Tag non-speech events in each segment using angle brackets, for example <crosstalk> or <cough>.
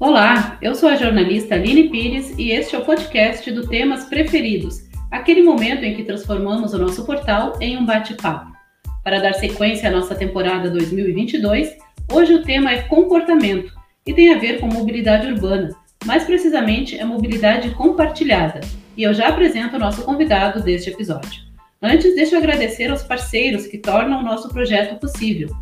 Olá, eu sou a jornalista Aline Pires e este é o podcast do Temas Preferidos, aquele momento em que transformamos o nosso portal em um bate-papo. Para dar sequência à nossa temporada 2022, hoje o tema é comportamento e tem a ver com mobilidade urbana, mais precisamente é mobilidade compartilhada. E eu já apresento o nosso convidado deste episódio. Antes, deixa eu agradecer aos parceiros que tornam o nosso projeto possível.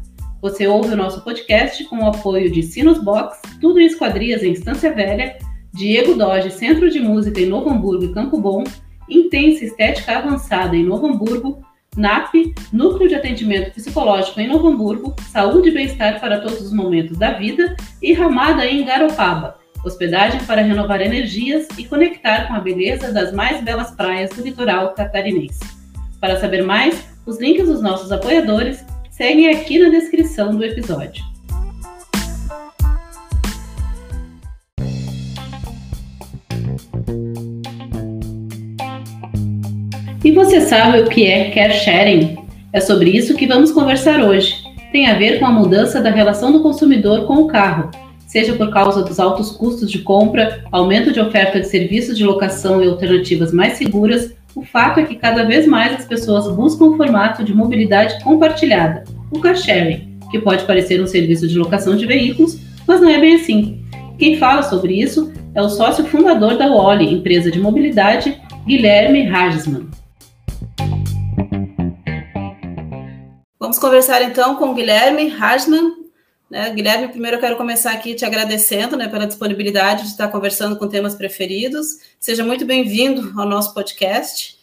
Você ouve o nosso podcast com o apoio de Sinus Box, Tudo em Esquadrias em Estância Velha, Diego Doge Centro de Música em Novo Hamburgo e Campo Bom, Intensa Estética Avançada em Novo Hamburgo, NAP, Núcleo de Atendimento Psicológico em Novo Hamburgo, Saúde e Bem-Estar para todos os momentos da vida e Ramada em Garopaba, hospedagem para renovar energias e conectar com a beleza das mais belas praias do litoral catarinense. Para saber mais, os links dos nossos apoiadores seguem aqui na descrição do episódio. E você sabe o que é care sharing? É sobre isso que vamos conversar hoje. Tem a ver com a mudança da relação do consumidor com o carro, seja por causa dos altos custos de compra, aumento de oferta de serviços de locação e alternativas mais seguras, o fato é que cada vez mais as pessoas buscam o formato de mobilidade compartilhada, o car sharing, que pode parecer um serviço de locação de veículos, mas não é bem assim. Quem fala sobre isso é o sócio fundador da Wally, empresa de mobilidade, Guilherme Hagesman. Vamos conversar então com Guilherme Hagesman. Né? Guilherme, primeiro eu quero começar aqui te agradecendo né, pela disponibilidade de estar conversando com temas preferidos. Seja muito bem-vindo ao nosso podcast.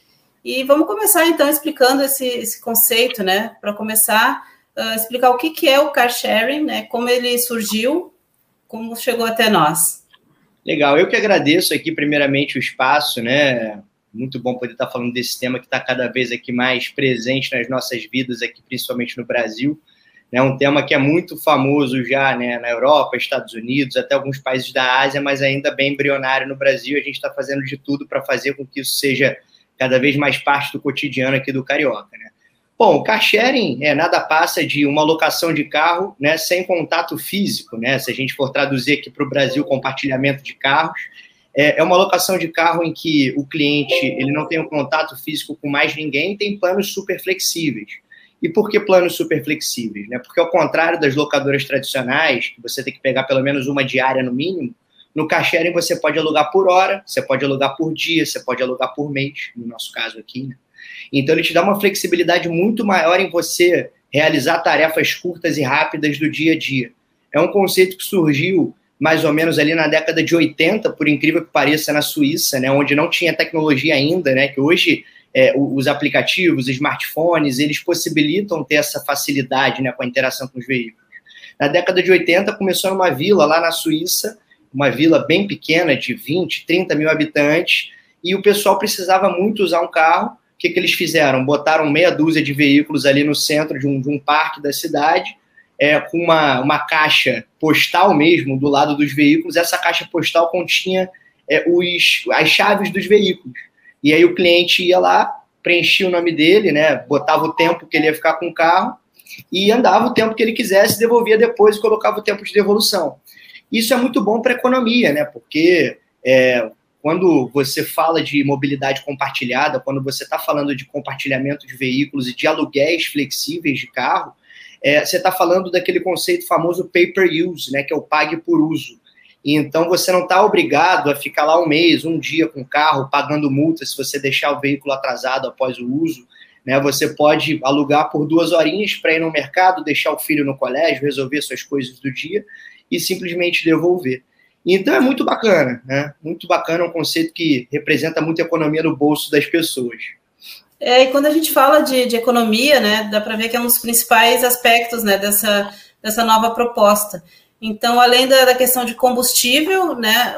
E vamos começar então explicando esse, esse conceito, né? Para começar, uh, explicar o que, que é o car sharing, né? Como ele surgiu, como chegou até nós. Legal, eu que agradeço aqui primeiramente o espaço, né? Muito bom poder estar falando desse tema que está cada vez aqui mais presente nas nossas vidas aqui, principalmente no Brasil. É um tema que é muito famoso já né, na Europa, Estados Unidos, até alguns países da Ásia, mas ainda bem embrionário no Brasil. A gente está fazendo de tudo para fazer com que isso seja cada vez mais parte do cotidiano aqui do carioca. Né? Bom, o car sharing é, nada passa de uma locação de carro né, sem contato físico. Né? Se a gente for traduzir aqui para o Brasil, compartilhamento de carros, é, é uma locação de carro em que o cliente ele não tem um contato físico com mais ninguém, tem planos super flexíveis. E por que planos super flexíveis? Né? Porque, ao contrário das locadoras tradicionais, que você tem que pegar pelo menos uma diária no mínimo, no Carsharing você pode alugar por hora, você pode alugar por dia, você pode alugar por mês, no nosso caso aqui. Né? Então, ele te dá uma flexibilidade muito maior em você realizar tarefas curtas e rápidas do dia a dia. É um conceito que surgiu mais ou menos ali na década de 80, por incrível que pareça, na Suíça, né, onde não tinha tecnologia ainda, né, que hoje é, os aplicativos, os smartphones, eles possibilitam ter essa facilidade né, com a interação com os veículos. Na década de 80, começou uma vila lá na Suíça, uma vila bem pequena, de 20, 30 mil habitantes, e o pessoal precisava muito usar um carro. O que, que eles fizeram? Botaram meia dúzia de veículos ali no centro de um, de um parque da cidade, é, com uma, uma caixa postal mesmo do lado dos veículos. Essa caixa postal continha é, os, as chaves dos veículos. E aí o cliente ia lá, preenchia o nome dele, né? Botava o tempo que ele ia ficar com o carro e andava o tempo que ele quisesse, devolvia depois e colocava o tempo de devolução. Isso é muito bom para a economia, né? Porque é, quando você fala de mobilidade compartilhada, quando você está falando de compartilhamento de veículos e de aluguéis flexíveis de carro, é, você está falando daquele conceito famoso pay per use, né? Que é o pague por uso. Então você não está obrigado a ficar lá um mês, um dia com o carro, pagando multa se você deixar o veículo atrasado após o uso. Né? Você pode alugar por duas horinhas para ir no mercado, deixar o filho no colégio, resolver suas coisas do dia e simplesmente devolver. Então é muito bacana, né? Muito bacana, é um conceito que representa muita economia no bolso das pessoas. É, e quando a gente fala de, de economia, né, dá para ver que é um dos principais aspectos né, dessa, dessa nova proposta. Então, além da, da, questão de combustível, né,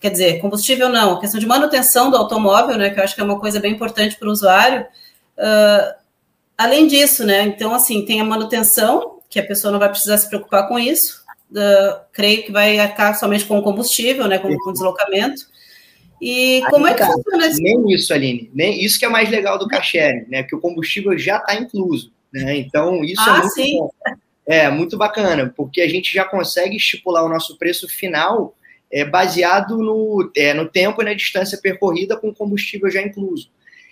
quer dizer, combustível não, a questão de manutenção do automóvel, né, que eu acho que é uma coisa bem importante para o usuário. Uh, além disso, né, então, assim, tem a manutenção, que a pessoa não vai precisar se preocupar com isso. Uh, creio que vai arcar somente com o combustível, né, com, com deslocamento. E como é que funciona isso? Nem isso, Aline, nem isso que é mais legal do cachê, né, que o combustível já está incluso, né, então isso é ah, é muito sim. bom. É, muito bacana, porque a gente já consegue estipular o nosso preço final é baseado no, é, no tempo e na distância percorrida com combustível já incluso.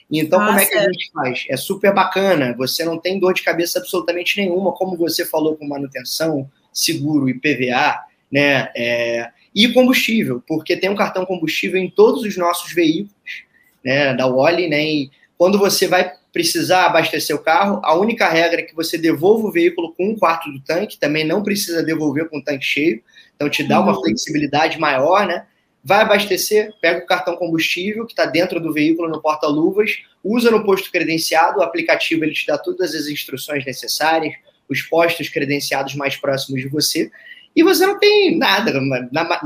Então, como é que a gente faz? É super bacana, você não tem dor de cabeça absolutamente nenhuma, como você falou com manutenção, seguro e PVA, né? É, e combustível, porque tem um cartão combustível em todos os nossos veículos, né? Da Wally, né? E quando você vai precisar abastecer o carro, a única regra é que você devolva o veículo com um quarto do tanque, também não precisa devolver com o tanque cheio, então te dá uma uhum. flexibilidade maior, né? Vai abastecer, pega o cartão combustível que está dentro do veículo no porta-luvas, usa no posto credenciado, o aplicativo ele te dá todas as instruções necessárias, os postos credenciados mais próximos de você, e você não tem nada,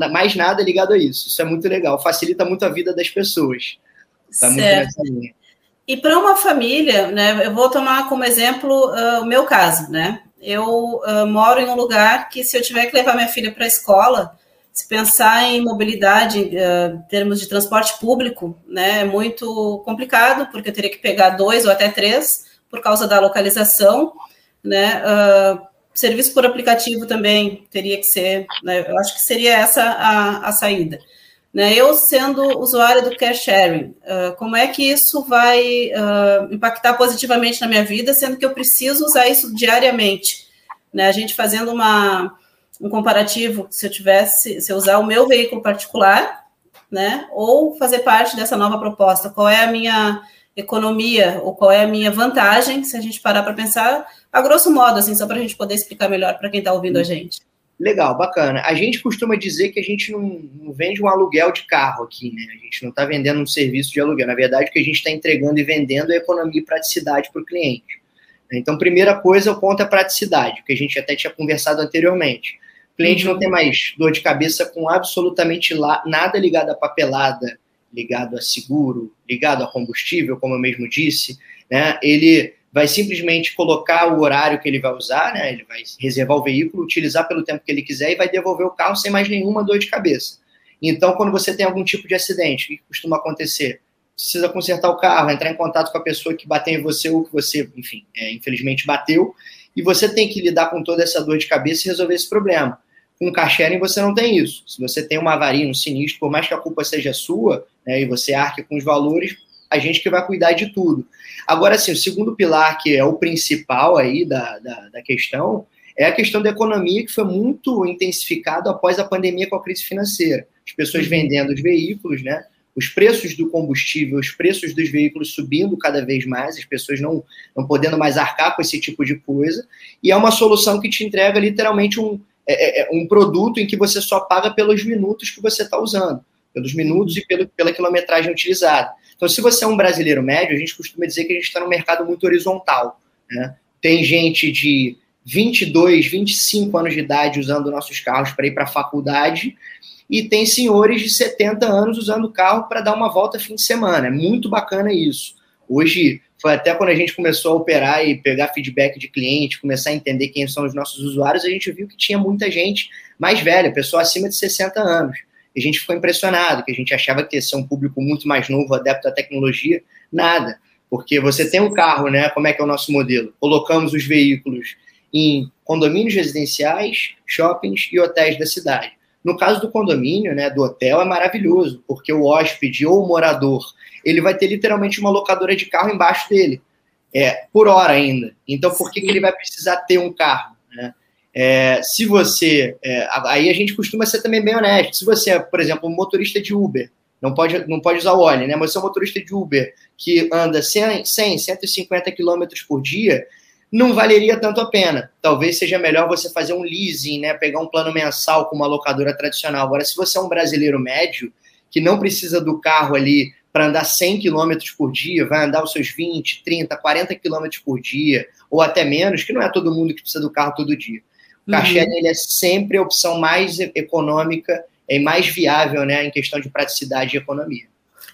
mais nada ligado a isso. Isso é muito legal, facilita muito a vida das pessoas. Tá muito nessa linha. E para uma família, né, eu vou tomar como exemplo uh, o meu caso, né? Eu uh, moro em um lugar que, se eu tiver que levar minha filha para a escola, se pensar em mobilidade, uh, em termos de transporte público, né, é muito complicado, porque eu teria que pegar dois ou até três por causa da localização, né? serviço por aplicativo também teria que ser, né, eu acho que seria essa a, a saída. Né? Eu, sendo usuária do care sharing, uh, como é que isso vai uh, impactar positivamente na minha vida, sendo que eu preciso usar isso diariamente? Né? A gente fazendo uma, um comparativo, se eu tivesse, se eu usar o meu veículo particular, né, ou fazer parte dessa nova proposta, qual é a minha economia ou qual é a minha vantagem, se a gente parar para pensar, a grosso modo, assim, só para a gente poder explicar melhor para quem está ouvindo a gente. Legal, bacana. A gente costuma dizer que a gente não, não vende um aluguel de carro aqui, né? A gente não está vendendo um serviço de aluguel. Na verdade, o que a gente está entregando e vendendo é economia e praticidade para o cliente. Então, primeira coisa, o ponto é praticidade, que a gente até tinha conversado anteriormente. O cliente uhum. não tem mais dor de cabeça com absolutamente nada ligado à papelada, ligado a seguro, ligado a combustível, como eu mesmo disse. Né? Ele vai simplesmente colocar o horário que ele vai usar, né? Ele vai reservar o veículo, utilizar pelo tempo que ele quiser e vai devolver o carro sem mais nenhuma dor de cabeça. Então, quando você tem algum tipo de acidente, o que costuma acontecer? Precisa consertar o carro, entrar em contato com a pessoa que bateu em você ou que você, enfim, é, infelizmente bateu, e você tem que lidar com toda essa dor de cabeça e resolver esse problema. Com car sharing você não tem isso. Se você tem uma avaria, um sinistro, por mais que a culpa seja sua, né, e você arque com os valores, a gente que vai cuidar de tudo. Agora, sim, o segundo pilar, que é o principal aí da, da, da questão, é a questão da economia, que foi muito intensificado após a pandemia com a crise financeira. As pessoas uhum. vendendo os veículos, né? Os preços do combustível, os preços dos veículos subindo cada vez mais, as pessoas não, não podendo mais arcar com esse tipo de coisa. E é uma solução que te entrega literalmente um, é, é, é um produto em que você só paga pelos minutos que você está usando, pelos minutos e pelo, pela quilometragem utilizada. Então, se você é um brasileiro médio, a gente costuma dizer que a gente está num mercado muito horizontal. Né? Tem gente de 22, 25 anos de idade usando nossos carros para ir para a faculdade e tem senhores de 70 anos usando o carro para dar uma volta fim de semana. É muito bacana isso. Hoje, foi até quando a gente começou a operar e pegar feedback de cliente, começar a entender quem são os nossos usuários, a gente viu que tinha muita gente mais velha, pessoa acima de 60 anos. A gente ficou impressionado, que a gente achava que ia ser um público muito mais novo, adepto à tecnologia. Nada. Porque você tem um carro, né? Como é que é o nosso modelo? Colocamos os veículos em condomínios residenciais, shoppings e hotéis da cidade. No caso do condomínio, né, do hotel, é maravilhoso, porque o hóspede ou o morador, ele vai ter literalmente uma locadora de carro embaixo dele, é, por hora ainda. Então, por que, que ele vai precisar ter um carro? Né? É, se você. É, aí a gente costuma ser também bem honesto. Se você é, por exemplo, um motorista de Uber, não pode, não pode usar o óleo, né? Mas você é um motorista de Uber que anda 100, 100 150 km por dia, não valeria tanto a pena. Talvez seja melhor você fazer um leasing, né? Pegar um plano mensal com uma locadora tradicional. Agora, se você é um brasileiro médio, que não precisa do carro ali para andar 100 km por dia, vai andar os seus 20, 30, 40 km por dia, ou até menos, que não é todo mundo que precisa do carro todo dia. O cachê uhum. ele é sempre a opção mais econômica e mais viável, né, em questão de praticidade e economia.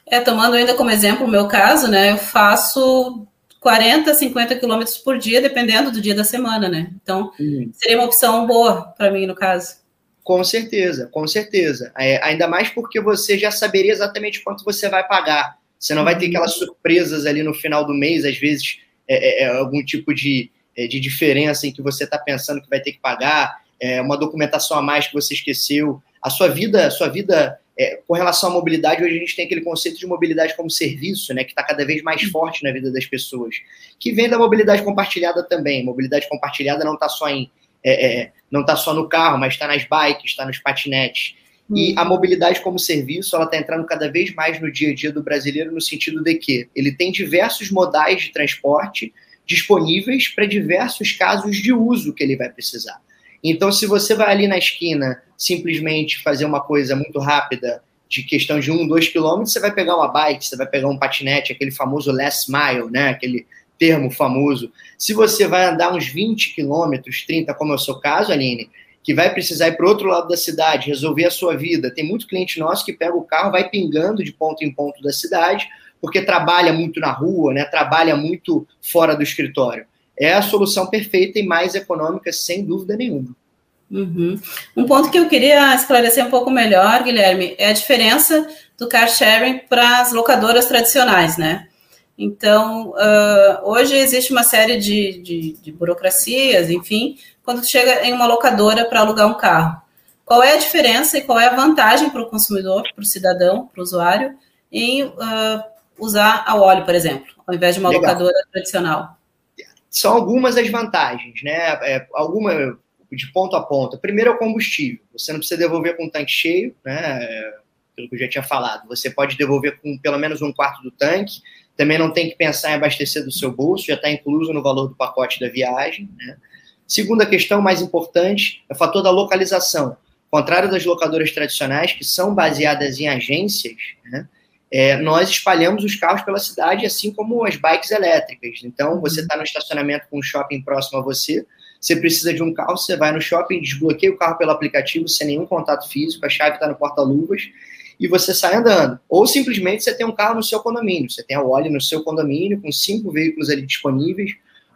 É, tomando ainda como exemplo o meu caso, né, eu faço 40, 50 quilômetros por dia, dependendo do dia da semana, né? Então, uhum. seria uma opção boa para mim, no caso. Com certeza, com certeza. É, ainda mais porque você já saberia exatamente quanto você vai pagar. Você não vai ter uhum. aquelas surpresas ali no final do mês, às vezes é, é, é algum tipo de de diferença em que você está pensando que vai ter que pagar, é, uma documentação a mais que você esqueceu. a sua vida, a sua vida é, com relação à mobilidade, hoje a gente tem aquele conceito de mobilidade como serviço, né, que está cada vez mais forte na vida das pessoas, que vem da mobilidade compartilhada também. Mobilidade compartilhada não está só em é, é, não está só no carro, mas está nas bikes, está nos patinetes. E a mobilidade como serviço, ela está entrando cada vez mais no dia a dia do brasileiro no sentido de que ele tem diversos modais de transporte disponíveis para diversos casos de uso que ele vai precisar. Então, se você vai ali na esquina simplesmente fazer uma coisa muito rápida, de questão de um, dois quilômetros, você vai pegar uma bike, você vai pegar um patinete, aquele famoso last mile, né? Aquele termo famoso. Se você vai andar uns 20 quilômetros, 30, como é o seu caso, Aline, que vai precisar ir para o outro lado da cidade, resolver a sua vida. Tem muito cliente nosso que pega o carro, vai pingando de ponto em ponto da cidade, porque trabalha muito na rua, né? trabalha muito fora do escritório é a solução perfeita e mais econômica, sem dúvida nenhuma. Uhum. Um ponto que eu queria esclarecer um pouco melhor, Guilherme, é a diferença do car sharing para as locadoras tradicionais, né? Então, uh, hoje existe uma série de, de, de, burocracias, enfim, quando chega em uma locadora para alugar um carro. Qual é a diferença e qual é a vantagem para o consumidor, para o cidadão, para o usuário, em uh, usar a óleo, por exemplo, ao invés de uma Legal. locadora tradicional? são algumas as vantagens, né? É, alguma de ponto a ponto. Primeiro é o combustível. Você não precisa devolver com o tanque cheio, né? Pelo que eu já tinha falado. Você pode devolver com pelo menos um quarto do tanque. Também não tem que pensar em abastecer do seu bolso, já está incluso no valor do pacote da viagem. Né? Segunda questão, mais importante, é o fator da localização. Ao contrário das locadoras tradicionais, que são baseadas em agências, né? É, nós espalhamos os carros pela cidade, assim como as bikes elétricas. Então, você está no estacionamento com um shopping próximo a você, você precisa de um carro, você vai no shopping, desbloqueia o carro pelo aplicativo, sem nenhum contato físico, a chave está no porta-luvas, e você sai andando. Ou simplesmente você tem um carro no seu condomínio, você tem a Wally no seu condomínio, com cinco veículos ali disponíveis,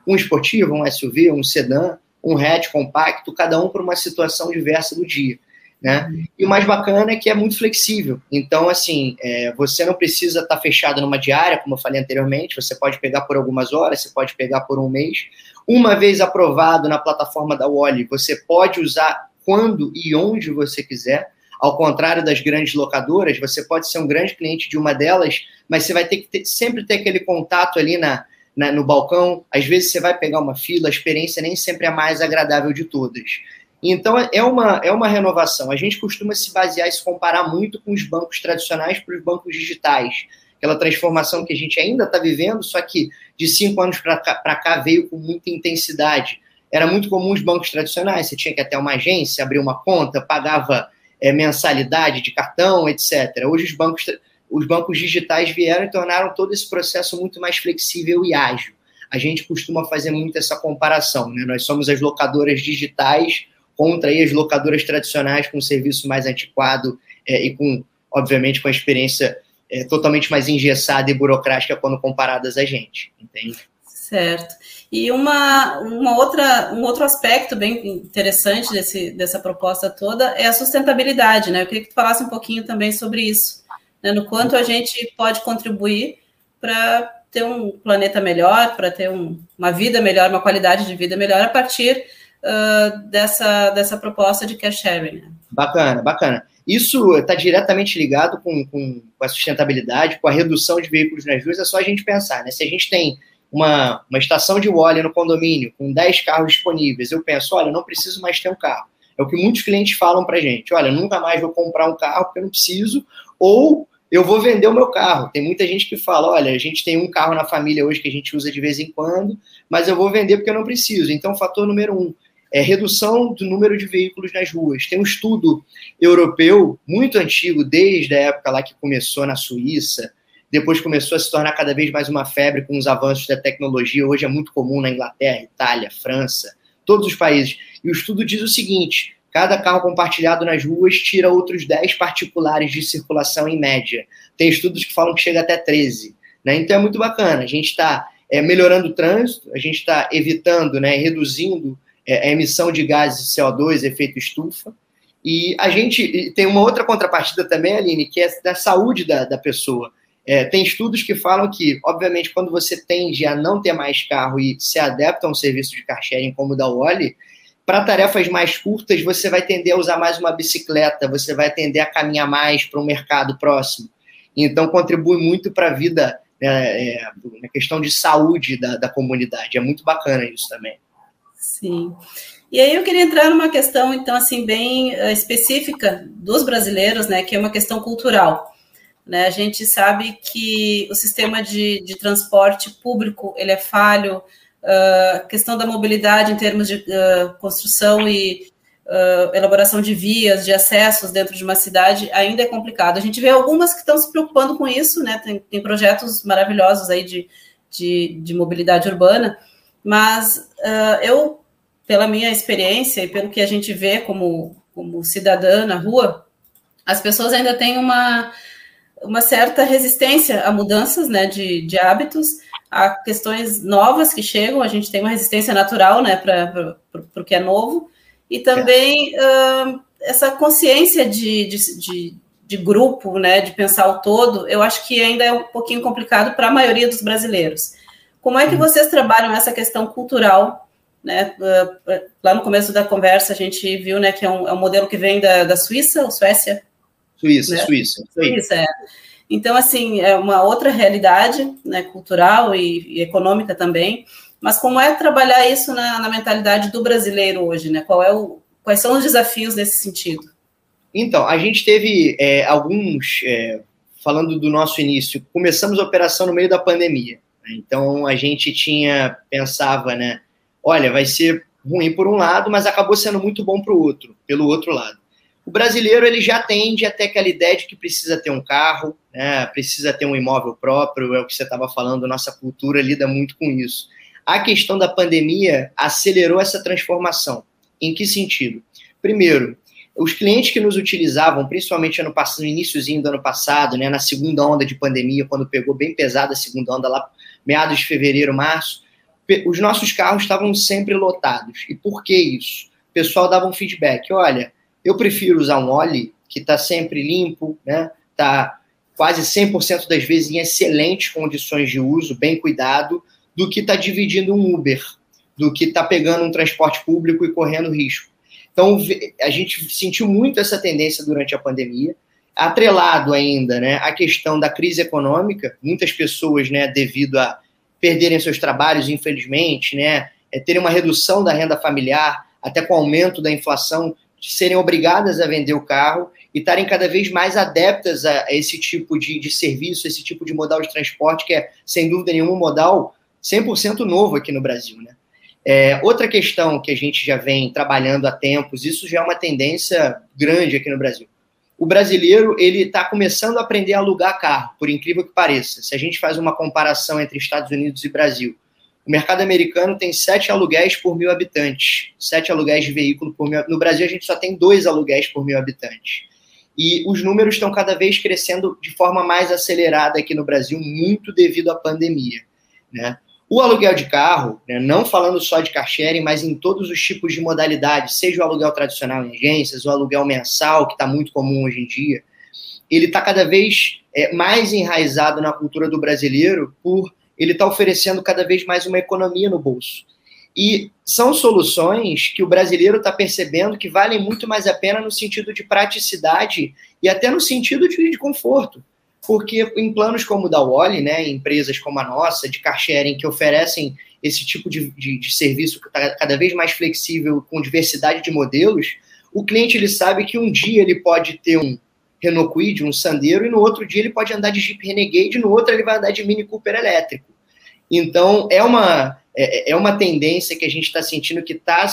um esportivo, um SUV, um sedã, um hatch compacto, cada um para uma situação diversa do dia. Né? E o mais bacana é que é muito flexível. Então, assim, é, você não precisa estar tá fechado numa diária, como eu falei anteriormente, você pode pegar por algumas horas, você pode pegar por um mês. Uma vez aprovado na plataforma da Wally, você pode usar quando e onde você quiser. Ao contrário das grandes locadoras, você pode ser um grande cliente de uma delas, mas você vai ter que ter, sempre ter aquele contato ali na, na, no balcão. Às vezes você vai pegar uma fila, a experiência nem sempre é a mais agradável de todas. Então, é uma, é uma renovação. A gente costuma se basear e se comparar muito com os bancos tradicionais para os bancos digitais. Aquela transformação que a gente ainda está vivendo, só que de cinco anos para cá, cá veio com muita intensidade. Era muito comum os bancos tradicionais, você tinha que até uma agência, abrir uma conta, pagava é, mensalidade de cartão, etc. Hoje os bancos, os bancos digitais vieram e tornaram todo esse processo muito mais flexível e ágil. A gente costuma fazer muito essa comparação. Né? Nós somos as locadoras digitais contra aí as locadoras tradicionais com um serviço mais antiquado é, e com, obviamente, com a experiência é, totalmente mais engessada e burocrática quando comparadas a gente, entende? Certo. E uma, uma outra, um outro aspecto bem interessante desse, dessa proposta toda é a sustentabilidade, né? Eu queria que tu falasse um pouquinho também sobre isso, né? no quanto a gente pode contribuir para ter um planeta melhor, para ter um, uma vida melhor, uma qualidade de vida melhor a partir uh, dessa, dessa proposta de cash sharing. Né? Bacana, bacana. Isso está diretamente ligado com, com, com, a sustentabilidade, com a redução de veículos nas ruas. É só a gente pensar, né? Se a gente tem uma, uma estação de Wally no condomínio com 10 carros disponíveis, eu penso, olha, não preciso mais ter um carro. É o que muitos clientes falam para gente. Olha, nunca mais vou comprar um carro porque eu não preciso, ou eu vou vender o meu carro. Tem muita gente que fala, olha, a gente tem um carro na família hoje que a gente usa de vez em quando, mas eu vou vender porque eu não preciso. Então, fator número um, é redução do número de veículos nas ruas. Tem um estudo europeu muito antigo, desde a época lá que começou na Suíça, depois começou a se tornar cada vez mais uma febre com os avanços da tecnologia. Hoje é muito comum na Inglaterra, Itália, França, todos os países. E o estudo diz o seguinte: cada carro compartilhado nas ruas tira outros 10 particulares de circulação em média. Tem estudos que falam que chega até 13. Né? Então é muito bacana. A gente está é, melhorando o trânsito, a gente está evitando, né, reduzindo é, a emissão de gases de CO2, efeito estufa. E a gente tem uma outra contrapartida também, Aline, que é da saúde da, da pessoa. É, tem estudos que falam que, obviamente, quando você tende a não ter mais carro e se adapta a um serviço de car sharing como o da Wally, para tarefas mais curtas, você vai tender a usar mais uma bicicleta, você vai tender a caminhar mais para um mercado próximo. Então, contribui muito para a vida, né, é, na questão de saúde da, da comunidade. É muito bacana isso também. Sim. E aí eu queria entrar numa questão, então, assim, bem uh, específica dos brasileiros, né, que é uma questão cultural. Né? A gente sabe que o sistema de, de transporte público, ele é falho, a uh, questão da mobilidade em termos de uh, construção e elaboração de vias, de acessos dentro de uma cidade, ainda é complicado. A gente vê algumas que estão se preocupando com isso, né, tem, tem projetos maravilhosos aí de, de, de mobilidade urbana, mas eu pela minha experiência e pelo que a gente vê como, como cidadã na rua, as pessoas ainda têm uma, uma certa resistência a mudanças né, de, de hábitos, a questões novas que chegam, a gente tem uma resistência natural né, para o que é novo, e também uh, essa consciência de, de, de, de, grupo, né, de pensar o todo, eu acho que ainda é um pouquinho complicado para a maioria dos brasileiros. Como é que uhum. vocês trabalham essa questão cultural né? Ah, lá no começo da conversa a gente viu né, que é um, é um modelo que vem da, da Suíça ou Suécia? Suíça, né? Suíça. Suíça, é. Então, assim, é uma outra realidade né, cultural e, e, econômica também. Mas como é trabalhar isso na, na mentalidade do brasileiro hoje? Né? Qual é o, quais são os desafios nesse sentido? Então, a gente teve é, alguns, é, falando do nosso início, começamos a operação no meio da pandemia. Então, a gente tinha, pensava, né, olha, vai ser ruim por um lado, mas acabou sendo muito bom para o outro, pelo outro lado. O brasileiro ele já tende até aquela ideia de que precisa ter um carro, né, precisa ter um imóvel próprio, é o que você estava falando, nossa cultura lida muito com isso. A questão da pandemia acelerou essa transformação. Em que sentido? Primeiro, os clientes que nos utilizavam, principalmente ano passado, no iníciozinho do ano passado, né, na segunda onda de pandemia, quando pegou bem pesada a segunda onda lá, meados de fevereiro, março, os nossos carros estavam sempre lotados. E por que isso? O pessoal dava um feedback: olha, eu prefiro usar um óleo que está sempre limpo, né? Está quase 100% das vezes em excelentes condições de uso, bem cuidado, do que estar tá dividindo um Uber, do que estar tá pegando um transporte público e correndo risco. Então, a gente sentiu muito essa tendência durante a pandemia, atrelado ainda né, a questão da crise econômica, muitas pessoas, né, devido a perderem seus trabalhos, infelizmente, né? É, terem uma redução da renda familiar, até com o aumento da inflação, serem obrigadas a vender o carro e estarem cada vez mais adeptas a, a esse tipo de, de serviço, esse tipo de modal de transporte, que é, sem dúvida nenhuma, um modal 100% novo aqui no Brasil, né? É, outra questão que a gente já vem trabalhando há tempos, isso já é uma tendência grande aqui no Brasil o brasileiro ele está começando a aprender a alugar carro, por incrível que pareça. Se a gente faz uma comparação entre Estados Unidos e Brasil, o mercado americano tem sete aluguéis por mil habitantes, sete aluguéis de veículo por mil. No Brasil a gente só tem dois aluguéis por mil habitantes. E os números estão cada vez crescendo de forma mais acelerada aqui no Brasil, muito devido à pandemia. Né? O aluguel de carro, né, não falando só de car sharing, mas em todos os tipos de modalidades, seja o aluguel tradicional em agências, o aluguel mensal, que está muito comum hoje em dia, ele está cada vez é, mais enraizado na cultura do brasileiro por ele está oferecendo cada vez mais uma economia no bolso. E são soluções que o brasileiro está percebendo que valem muito mais a pena no sentido de praticidade e até no sentido de, de conforto porque em planos como o da Wally, né, empresas como a nossa, de car sharing, que oferecem esse tipo de, de, de serviço cada vez mais flexível, com diversidade de modelos, o cliente ele sabe que um dia ele pode ter um Renault Kwid, um Sandero, e no outro dia ele pode andar de Jeep Renegade, e no outro ele vai andar de Mini Cooper elétrico. Então, é uma, é, é uma tendência que a gente está sentindo que está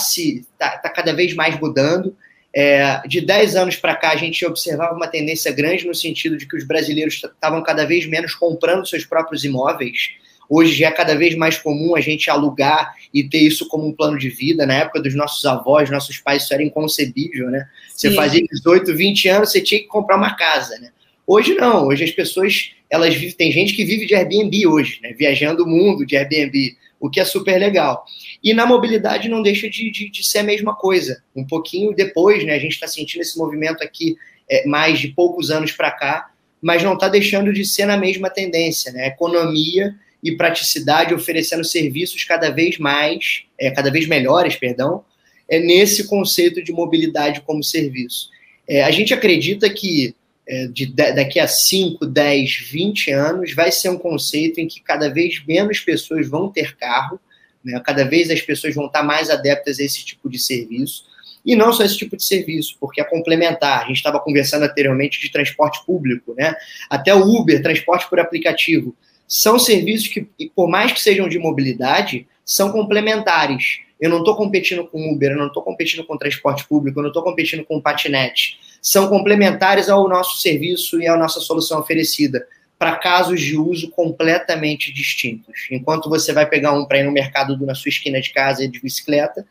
tá, tá cada vez mais mudando. É, de 10 anos para cá, a gente observava uma tendência grande no sentido de que os brasileiros estavam cada vez menos comprando seus próprios imóveis. Hoje já é cada vez mais comum a gente alugar e ter isso como um plano de vida. Na época dos nossos avós, nossos pais, isso era inconcebível, né? Você Sim. fazia 18, 20 anos, você tinha que comprar uma casa, né? Hoje não, hoje as pessoas, elas vivem, tem gente que vive de Airbnb hoje, né? Viajando o mundo de Airbnb, o que é super legal. E na mobilidade não deixa de, de, de ser a mesma coisa. Um pouquinho depois, né, a gente está sentindo esse movimento aqui é, mais de poucos anos para cá, mas não está deixando de ser na mesma tendência. Né? Economia e praticidade oferecendo serviços cada vez mais, é, cada vez melhores, perdão, é nesse conceito de mobilidade como serviço. É, a gente acredita que de, de, daqui a 5, 10, 20 anos vai ser um conceito em que cada vez menos pessoas vão ter carro, né? cada vez as pessoas vão estar mais adeptas a esse tipo de serviço. E não só esse tipo de serviço, porque é complementar. A gente estava conversando anteriormente de transporte público, né? Até o Uber, transporte por aplicativo. São serviços que, por mais que sejam de mobilidade, são complementares. Eu não estou competindo com Uber, eu não estou competindo com transporte público, eu não estou competindo com patinete. São complementares ao nosso serviço e à nossa solução oferecida para casos de uso completamente distintos. Enquanto você vai pegar um para ir no mercado na sua esquina de casa de bicicleta,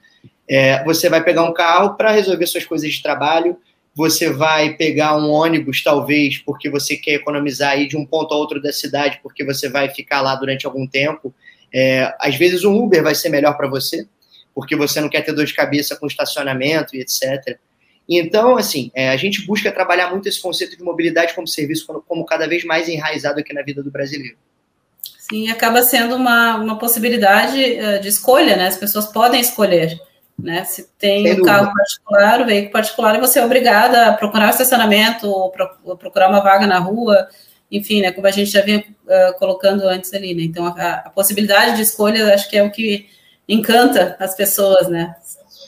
é, você vai pegar um carro para resolver suas coisas de trabalho, você vai pegar um ônibus, talvez, porque você quer economizar aí de um ponto a outro da cidade, porque você vai ficar lá durante algum tempo. É, às vezes um Uber vai ser melhor para você, porque você não quer ter dor de cabeça com estacionamento e etc. Então, assim, é, a gente busca trabalhar muito esse conceito de mobilidade como serviço como, como cada vez mais enraizado aqui na vida do brasileiro. Sim, acaba sendo uma, uma possibilidade uh, de escolha, né? As pessoas podem escolher. Né? Se tem Sem um dúvida. carro particular, um veículo particular, você é obrigada a procurar um estacionamento, ou, ou procurar uma vaga na rua, enfim, né, como a gente já vinha uh, colocando antes ali, né? Então, a, a, possibilidade de escolha, acho que é o que encanta as pessoas, né?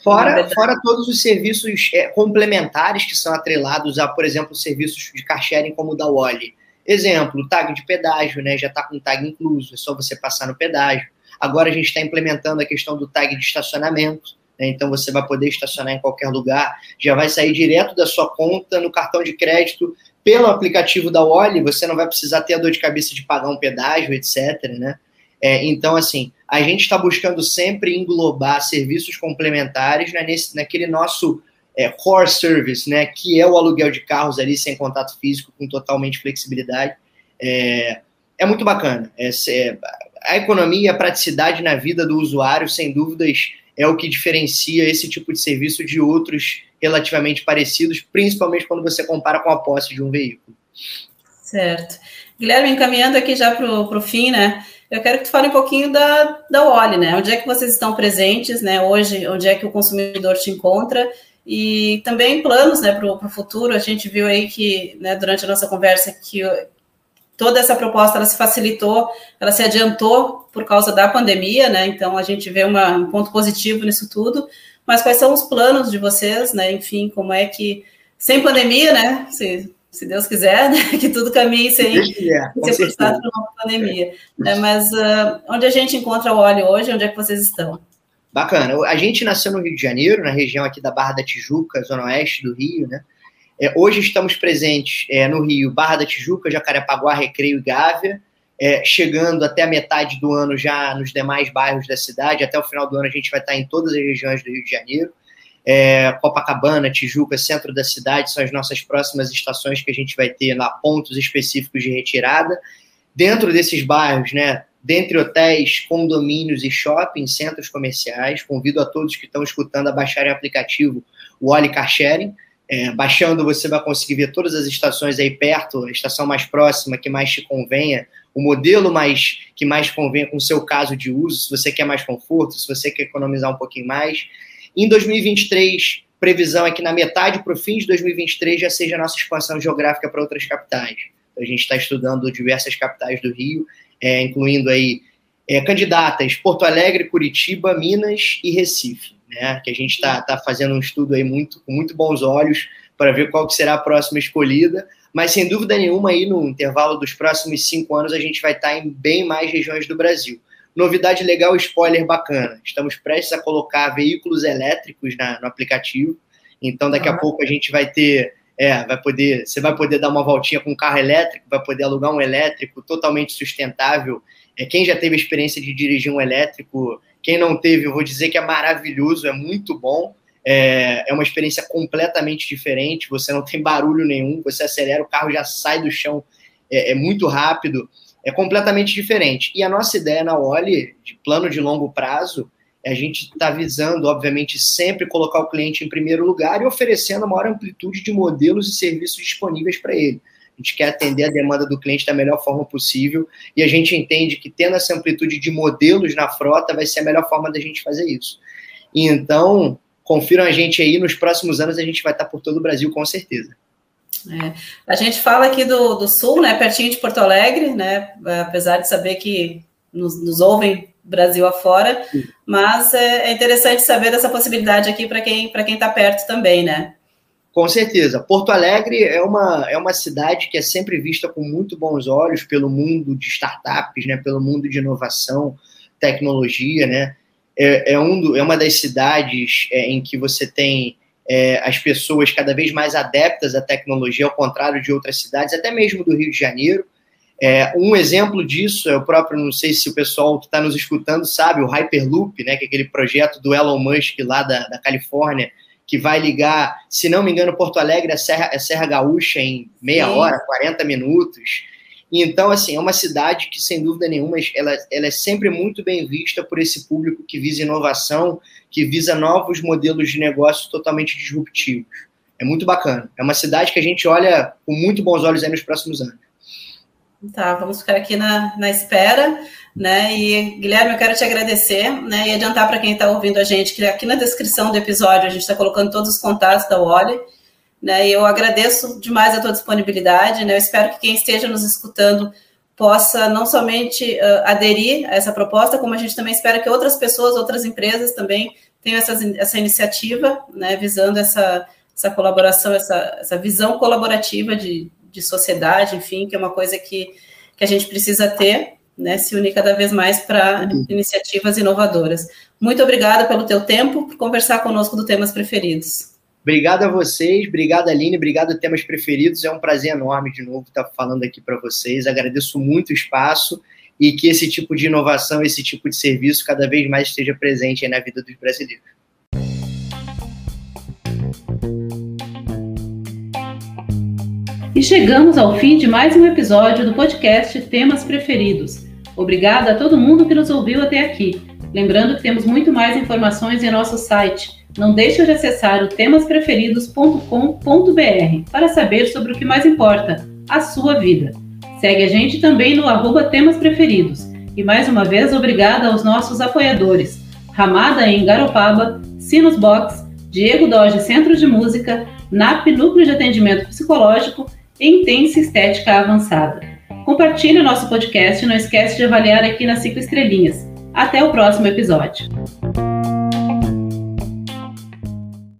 Fora, fora todos os serviços é, complementares que são atrelados a, por exemplo, serviços de car sharing como o da Wally. Exemplo, tag de pedágio, né? Já está com tag incluso, é só você passar no pedágio. Agora a gente está implementando a questão do tag de estacionamento. Né? Então você vai poder estacionar em qualquer lugar, já vai sair direto da sua conta no cartão de crédito pelo aplicativo da Oli, você não vai precisar ter a dor de cabeça de pagar um pedágio, etc. Né? É, então, assim, a gente está buscando sempre englobar serviços complementares né, nesse, naquele nosso é, core service, né, que é o aluguel de carros ali sem contato físico, com totalmente flexibilidade. É, é muito bacana. É, a economia e a praticidade na vida do usuário, sem dúvidas, é o que diferencia esse tipo de serviço de outros relativamente parecidos, principalmente quando você compara com a posse de um veículo. Certo. Guilherme, encaminhando aqui já para o fim, né? Eu quero que tu fale um pouquinho da, da Oli, né? Onde é que vocês estão presentes, né? Hoje, onde é que o consumidor te encontra? E também planos, né, para o futuro. A gente viu aí que, né, durante a nossa conversa, que toda essa proposta ela se facilitou, ela se adiantou por causa da pandemia, né? Então a gente vê uma, um ponto positivo nisso tudo. Mas quais são os planos de vocês, né? Enfim, como é que sem pandemia, né? Se, se Deus quiser, né? <laughs> que tudo caminhe sem ser forçado por uma pandemia. É. Né? Mas uh, onde a gente encontra o óleo hoje? Onde é que vocês estão? Bacana. A gente nasceu no Rio de Janeiro, na região aqui da Barra da Tijuca, zona oeste do Rio, né? É, hoje estamos presentes é, no Rio, Barra da Tijuca, Jacarepaguá, Recreio e Gávea, é, chegando até a metade do ano já nos demais bairros da cidade. Até o final do ano a gente vai estar em todas as regiões do Rio de Janeiro. É, Copacabana, Tijuca, centro da cidade são as nossas próximas estações que a gente vai ter lá pontos específicos de retirada. Dentro desses bairros, né, dentre hotéis, condomínios e shoppings, centros comerciais, convido a todos que estão escutando a baixarem o aplicativo o Oli Car Sharing. É, baixando, você vai conseguir ver todas as estações aí perto, a estação mais próxima que mais te convenha, o modelo mais que mais convenha com o seu caso de uso, se você quer mais conforto, se você quer economizar um pouquinho mais. Em 2023, previsão é que na metade para o fim de 2023 já seja a nossa expansão geográfica para outras capitais. A gente está estudando diversas capitais do Rio, é, incluindo aí é, candidatas Porto Alegre, Curitiba, Minas e Recife né? Que a gente está tá fazendo um estudo aí muito, com muito bons olhos para ver qual que será a próxima escolhida. Mas sem dúvida nenhuma, aí no intervalo dos próximos cinco anos, a gente vai estar tá em bem mais regiões do Brasil. Novidade legal, spoiler bacana. Estamos prestes a colocar veículos elétricos na, no aplicativo. Então, daqui a pouco a gente vai ter é, vai poder, você vai poder dar uma voltinha com um carro elétrico, vai poder alugar um elétrico totalmente sustentável. É, quem já teve experiência de dirigir um elétrico quem não teve, eu vou dizer que é maravilhoso, é muito bom. É, é uma experiência completamente diferente. Você não tem barulho nenhum, você acelera, o carro já sai do chão, é, é muito rápido. É completamente diferente. E a nossa ideia na Oli, de plano de longo prazo, é a gente está visando, obviamente, sempre colocar o cliente em primeiro lugar e oferecendo a maior amplitude de modelos e serviços disponíveis para ele. A gente quer atender a demanda do cliente da melhor forma possível e a gente entende que tendo essa amplitude de modelos na frota vai ser a melhor forma da gente fazer isso. Então, confiram a gente aí, nos próximos anos a gente vai estar por todo o Brasil, com certeza. É. A gente fala aqui do, do Sul, né, pertinho de Porto Alegre, né, apesar de saber que nos, nos ouvem Brasil afora, Sim. mas é, é, interessante saber dessa possibilidade aqui para quem para quem está perto também, né? Com certeza. Porto Alegre é uma, é uma cidade que é sempre vista com muito bons olhos pelo mundo de startups, né, pelo mundo de inovação, tecnologia, né? É, é, um do, é uma das cidades é, em que você tem é, as pessoas cada vez mais adeptas à tecnologia, ao contrário de outras cidades, até mesmo do Rio de Janeiro. É, um exemplo disso é o próprio, não sei se o pessoal que está nos escutando sabe, o Hyperloop, né, que é aquele projeto do Elon Musk lá da, da Califórnia, que vai ligar, se não me engano, Porto Alegre a Serra, a Serra Gaúcha em meia Sim. hora, 40 minutos. Então, assim, é uma cidade que, sem dúvida nenhuma, ela, ela é sempre muito bem vista por esse público que visa inovação, que visa novos modelos de negócio totalmente disruptivos. É muito bacana. É uma cidade que a gente olha com muito bons olhos aí nos próximos anos. Tá, vamos ficar aqui na, na espera, né? E, Guilherme, eu quero te agradecer, né? E adiantar para quem está ouvindo a gente que aqui na descrição do episódio a gente está colocando todos os contatos da Wally né? E eu agradeço demais a tua disponibilidade, né? Eu espero que quem esteja nos escutando possa não somente uh, aderir a essa proposta, como a gente também espera que outras pessoas, outras empresas também tenham essa, essa iniciativa, né, visando essa, essa colaboração, essa, essa visão colaborativa de, de sociedade, enfim, que é uma coisa que, que a gente precisa ter, né, se unir cada vez mais para iniciativas inovadoras. Muito obrigada pelo teu tempo, por conversar conosco do Temas Preferidos. Obrigado a vocês, obrigado Aline, obrigado temas preferidos. É um prazer enorme de novo estar falando aqui para vocês. Agradeço muito o espaço e que esse tipo de inovação, esse tipo de serviço cada vez mais esteja presente na vida dos brasileiros. E chegamos ao fim de mais um episódio do podcast Temas Preferidos. Obrigada a todo mundo que nos ouviu até aqui. Lembrando que temos muito mais informações em nosso site não deixe de acessar o temaspreferidos.com.br para saber sobre o que mais importa, a sua vida. Segue a gente também no arroba Temas Preferidos. E mais uma vez, obrigada aos nossos apoiadores. Ramada em Garopaba, Sinus Box, Diego Doge Centro de Música, NAP Núcleo de Atendimento Psicológico e Intensa Estética Avançada. Compartilhe o nosso podcast e não esquece de avaliar aqui nas 5 estrelinhas. Até o próximo episódio.